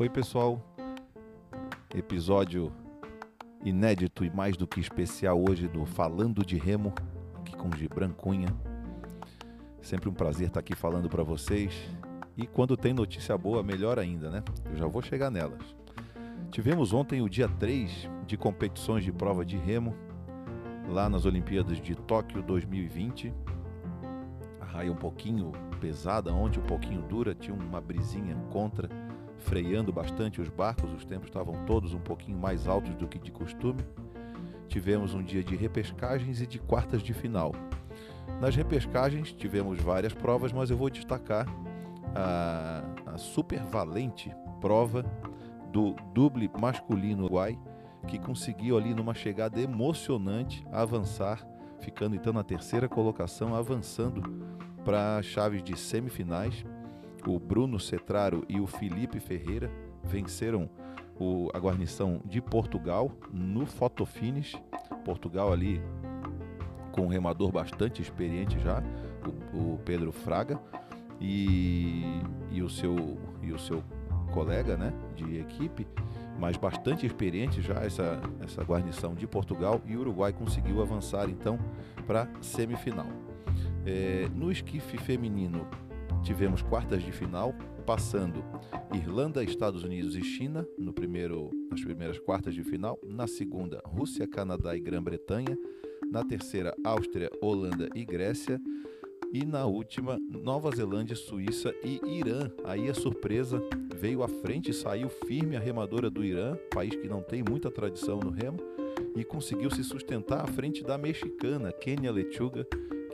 Oi, pessoal. Episódio inédito e mais do que especial hoje do Falando de Remo, aqui com Gibran Cunha. Sempre um prazer estar aqui falando para vocês. E quando tem notícia boa, melhor ainda, né? Eu já vou chegar nelas. Tivemos ontem o dia 3 de competições de prova de remo, lá nas Olimpíadas de Tóquio 2020. A raia um pouquinho pesada, ontem um pouquinho dura, tinha uma brisinha contra freando bastante os barcos, os tempos estavam todos um pouquinho mais altos do que de costume. Tivemos um dia de repescagens e de quartas de final. Nas repescagens tivemos várias provas, mas eu vou destacar a, a super valente prova do duble masculino Uruguai, que conseguiu ali numa chegada emocionante avançar, ficando então na terceira colocação, avançando para chaves de semifinais o Bruno Cetraro e o Felipe Ferreira venceram o, a guarnição de Portugal no fotofinish. Portugal ali com um remador bastante experiente já, o, o Pedro Fraga e, e, o seu, e o seu colega né, de equipe, mas bastante experiente já essa, essa guarnição de Portugal e o Uruguai conseguiu avançar então para semifinal. É, no esquife feminino, tivemos quartas de final, passando Irlanda, Estados Unidos e China no primeiro, nas primeiras quartas de final, na segunda Rússia, Canadá e Grã-Bretanha, na terceira Áustria, Holanda e Grécia e na última Nova Zelândia, Suíça e Irã. Aí a surpresa veio à frente, saiu firme a remadora do Irã, país que não tem muita tradição no remo, e conseguiu se sustentar à frente da mexicana Kenia Lechuga,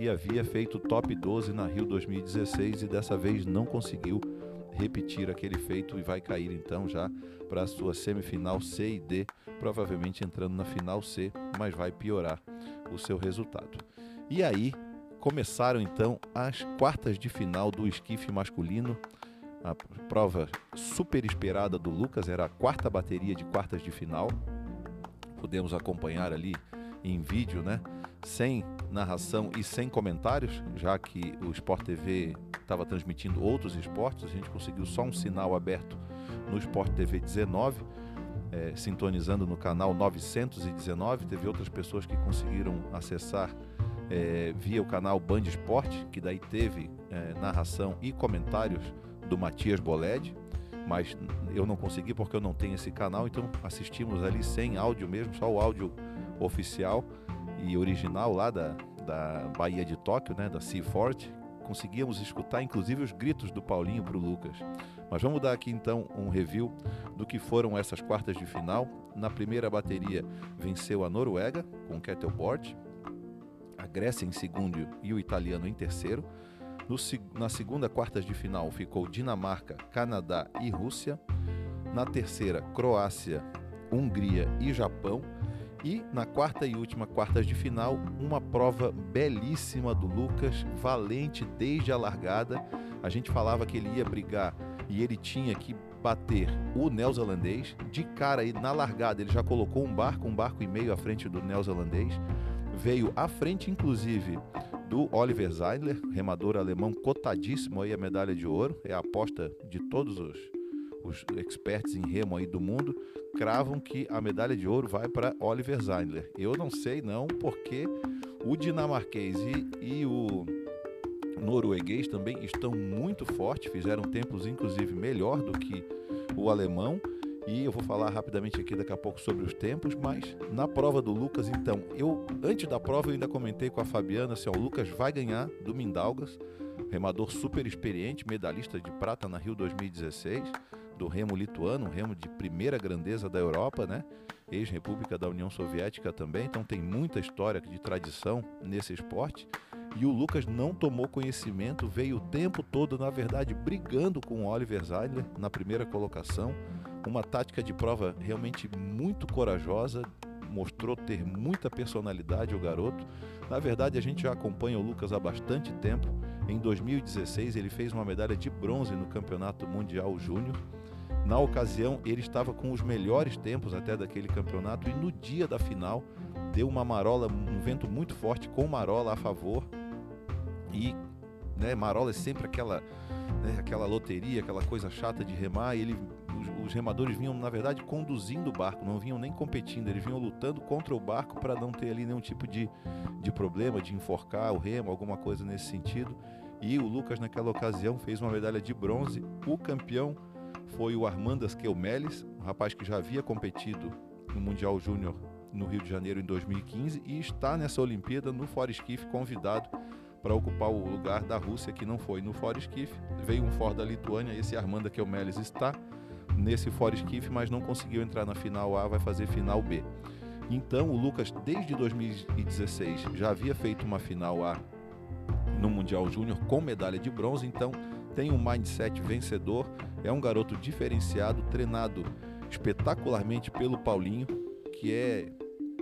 que havia feito top 12 na Rio 2016 e dessa vez não conseguiu repetir aquele feito e vai cair então já para a sua semifinal C e D, provavelmente entrando na final C, mas vai piorar o seu resultado. E aí começaram então as quartas de final do esquife masculino. A prova super esperada do Lucas era a quarta bateria de quartas de final. Podemos acompanhar ali em vídeo, né? Sem narração e sem comentários, já que o Sport TV estava transmitindo outros esportes, a gente conseguiu só um sinal aberto no Sport TV 19, é, sintonizando no canal 919. Teve outras pessoas que conseguiram acessar é, via o canal Band Esporte, que daí teve é, narração e comentários do Matias Boled, mas eu não consegui porque eu não tenho esse canal, então assistimos ali sem áudio mesmo, só o áudio oficial e original lá da, da Bahia de Tóquio, né, da Seafort, conseguíamos escutar inclusive os gritos do Paulinho para o Lucas. Mas vamos dar aqui então um review do que foram essas quartas de final. Na primeira bateria venceu a Noruega com o kettleboard, a Grécia em segundo e o italiano em terceiro. No, na segunda quartas de final ficou Dinamarca, Canadá e Rússia. Na terceira, Croácia, Hungria e Japão. E na quarta e última quartas de final, uma prova belíssima do Lucas, valente desde a largada. A gente falava que ele ia brigar e ele tinha que bater o neozelandês. De cara aí na largada, ele já colocou um barco, um barco e meio à frente do neozelandês. Veio à frente, inclusive, do Oliver Zeidler, remador alemão cotadíssimo aí a medalha de ouro. É a aposta de todos os os experts em remo aí do mundo cravam que a medalha de ouro vai para Oliver Zeidler. Eu não sei não, porque o dinamarquês e, e o norueguês também estão muito fortes, fizeram tempos inclusive melhor do que o alemão. E eu vou falar rapidamente aqui daqui a pouco sobre os tempos, mas na prova do Lucas, então, eu antes da prova eu ainda comentei com a Fabiana assim, o Lucas vai ganhar do Mindaugas, remador super experiente, medalhista de prata na Rio 2016 do remo lituano, um remo de primeira grandeza da Europa, né? Ex-república da União Soviética também, então tem muita história de tradição nesse esporte. E o Lucas não tomou conhecimento, veio o tempo todo, na verdade, brigando com o Oliver Zeidler na primeira colocação. Uma tática de prova realmente muito corajosa, mostrou ter muita personalidade o garoto. Na verdade, a gente já acompanha o Lucas há bastante tempo. Em 2016, ele fez uma medalha de bronze no Campeonato Mundial Júnior. Na ocasião, ele estava com os melhores tempos até daquele campeonato e no dia da final deu uma marola, um vento muito forte com marola a favor e né? Marola é sempre aquela, né, aquela loteria, aquela coisa chata de remar, e ele, os, os, remadores vinham, na verdade, conduzindo o barco, não vinham nem competindo, eles vinham lutando contra o barco para não ter ali nenhum tipo de, de problema, de enforcar o remo, alguma coisa nesse sentido. E o Lucas, naquela ocasião, fez uma medalha de bronze. O campeão foi o Armandas Kelmeles, um rapaz que já havia competido no Mundial Júnior no Rio de Janeiro em 2015 e está nessa Olimpíada no Foreskiff convidado para ocupar o lugar da Rússia que não foi no Foreskiff. Veio um Ford da Lituânia, esse Armanda Kelmeles está nesse Foreskiff, mas não conseguiu entrar na final A, vai fazer final B. Então o Lucas desde 2016 já havia feito uma final A no Mundial Júnior com medalha de bronze, então tem um mindset vencedor, é um garoto diferenciado, treinado espetacularmente pelo Paulinho, que é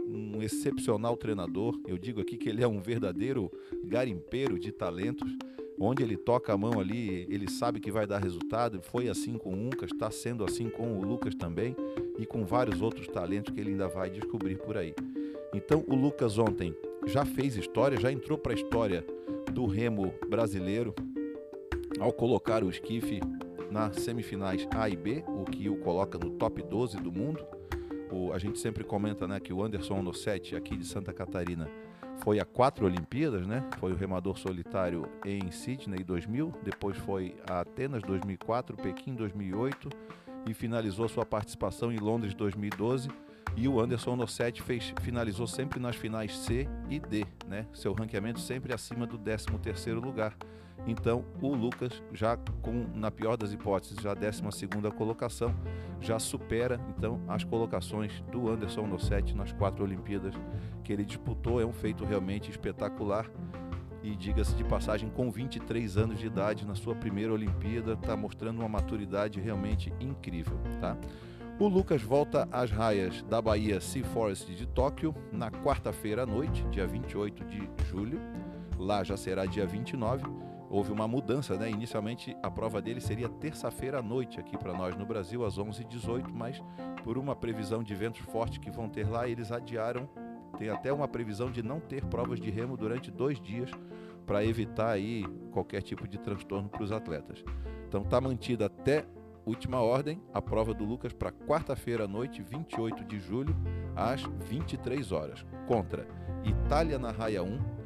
um excepcional treinador. Eu digo aqui que ele é um verdadeiro garimpeiro de talentos. Onde ele toca a mão ali, ele sabe que vai dar resultado. Foi assim com o Uncas, está sendo assim com o Lucas também e com vários outros talentos que ele ainda vai descobrir por aí. Então, o Lucas ontem já fez história, já entrou para a história do remo brasileiro ao colocar o esquife nas semifinais A e B, o que o coloca no top 12 do mundo. O, a gente sempre comenta né, que o Anderson Nossetti, aqui de Santa Catarina, foi a quatro Olimpíadas, né? Foi o remador solitário em Sydney 2000, depois foi a Atenas 2004, Pequim 2008 e finalizou sua participação em Londres 2012. E o Anderson Nossetti fez, finalizou sempre nas finais C e D, né? Seu ranqueamento sempre acima do 13º lugar. Então, o Lucas já com na pior das hipóteses, já a 12 colocação, já supera então as colocações do Anderson Nossetti nas quatro Olimpíadas que ele disputou. É um feito realmente espetacular. E diga-se de passagem, com 23 anos de idade na sua primeira Olimpíada, está mostrando uma maturidade realmente incrível, tá? O Lucas volta às raias da Bahia Sea Forest de Tóquio na quarta-feira à noite, dia 28 de julho. Lá já será dia 29 houve uma mudança, né? Inicialmente a prova dele seria terça-feira à noite aqui para nós no Brasil, às 11h18, mas por uma previsão de ventos fortes que vão ter lá, eles adiaram. Tem até uma previsão de não ter provas de remo durante dois dias para evitar aí qualquer tipo de transtorno para os atletas. Então está mantida até última ordem a prova do Lucas para quarta-feira à noite, 28 de julho, às 23 horas, contra Itália na raia 1,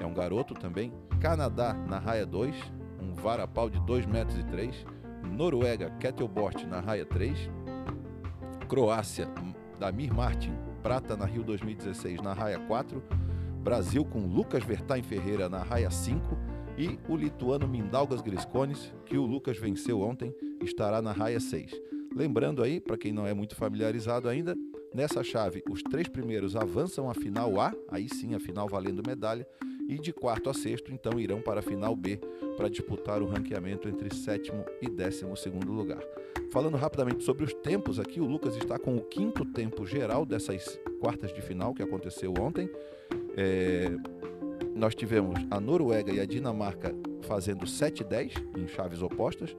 é um garoto também, Canadá na raia 2, um varapau de 2 metros e 3. Noruega, Kettlebort na raia 3. Croácia, Damir Martin, prata na Rio 2016 na raia 4. Brasil com Lucas Vertain Ferreira na raia 5 e o lituano Mindaugas Griscones, que o Lucas venceu ontem, estará na raia 6. Lembrando aí, para quem não é muito familiarizado ainda, nessa chave os três primeiros avançam à final A, aí sim a final valendo medalha, e de quarto a sexto, então, irão para a final B para disputar o ranqueamento entre sétimo e décimo segundo lugar. Falando rapidamente sobre os tempos aqui, o Lucas está com o quinto tempo geral dessas quartas de final que aconteceu ontem. É, nós tivemos a Noruega e a Dinamarca fazendo 7-10 em chaves opostas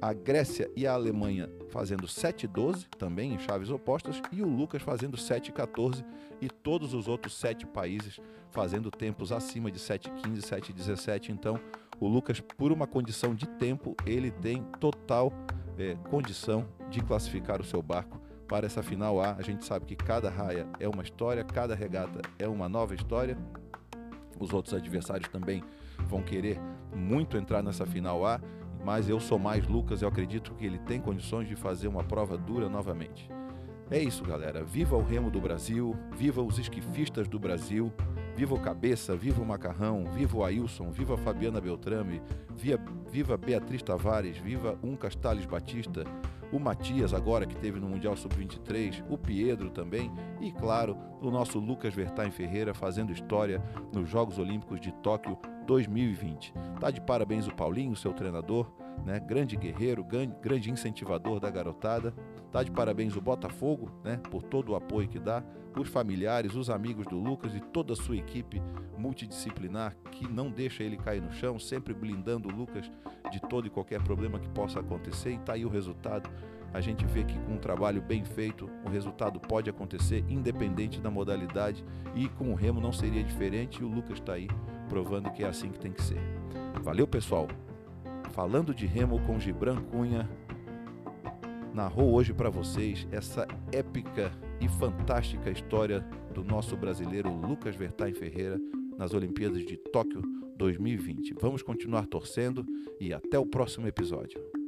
a Grécia e a Alemanha fazendo 7-12, também em chaves opostas, e o Lucas fazendo 7-14, e todos os outros sete países fazendo tempos acima de 7-15, 7-17. Então, o Lucas, por uma condição de tempo, ele tem total é, condição de classificar o seu barco para essa final A. A gente sabe que cada raia é uma história, cada regata é uma nova história. Os outros adversários também vão querer muito entrar nessa final A mas eu sou mais Lucas, eu acredito que ele tem condições de fazer uma prova dura novamente. É isso, galera. Viva o remo do Brasil, viva os esquifistas do Brasil, viva o Cabeça, viva o Macarrão, viva o Ailson, viva a Fabiana Beltrame, via, viva Beatriz Tavares, viva um Castales Batista, o Matias agora que teve no Mundial Sub-23, o Piedro também e, claro, o nosso Lucas Vertain Ferreira fazendo história nos Jogos Olímpicos de Tóquio 2020. Tá de parabéns o Paulinho, seu treinador, né? Grande guerreiro, grande incentivador da garotada. Tá de parabéns o Botafogo, né? Por todo o apoio que dá, os familiares, os amigos do Lucas e toda a sua equipe multidisciplinar que não deixa ele cair no chão, sempre blindando o Lucas de todo e qualquer problema que possa acontecer. E tá aí o resultado. A gente vê que com um trabalho bem feito, o resultado pode acontecer independente da modalidade e com o remo não seria diferente. E o Lucas está aí provando que é assim que tem que ser. Valeu, pessoal. Falando de remo com Gibran Cunha, narrou hoje para vocês essa épica e fantástica história do nosso brasileiro Lucas Vertain Ferreira nas Olimpíadas de Tóquio 2020. Vamos continuar torcendo e até o próximo episódio.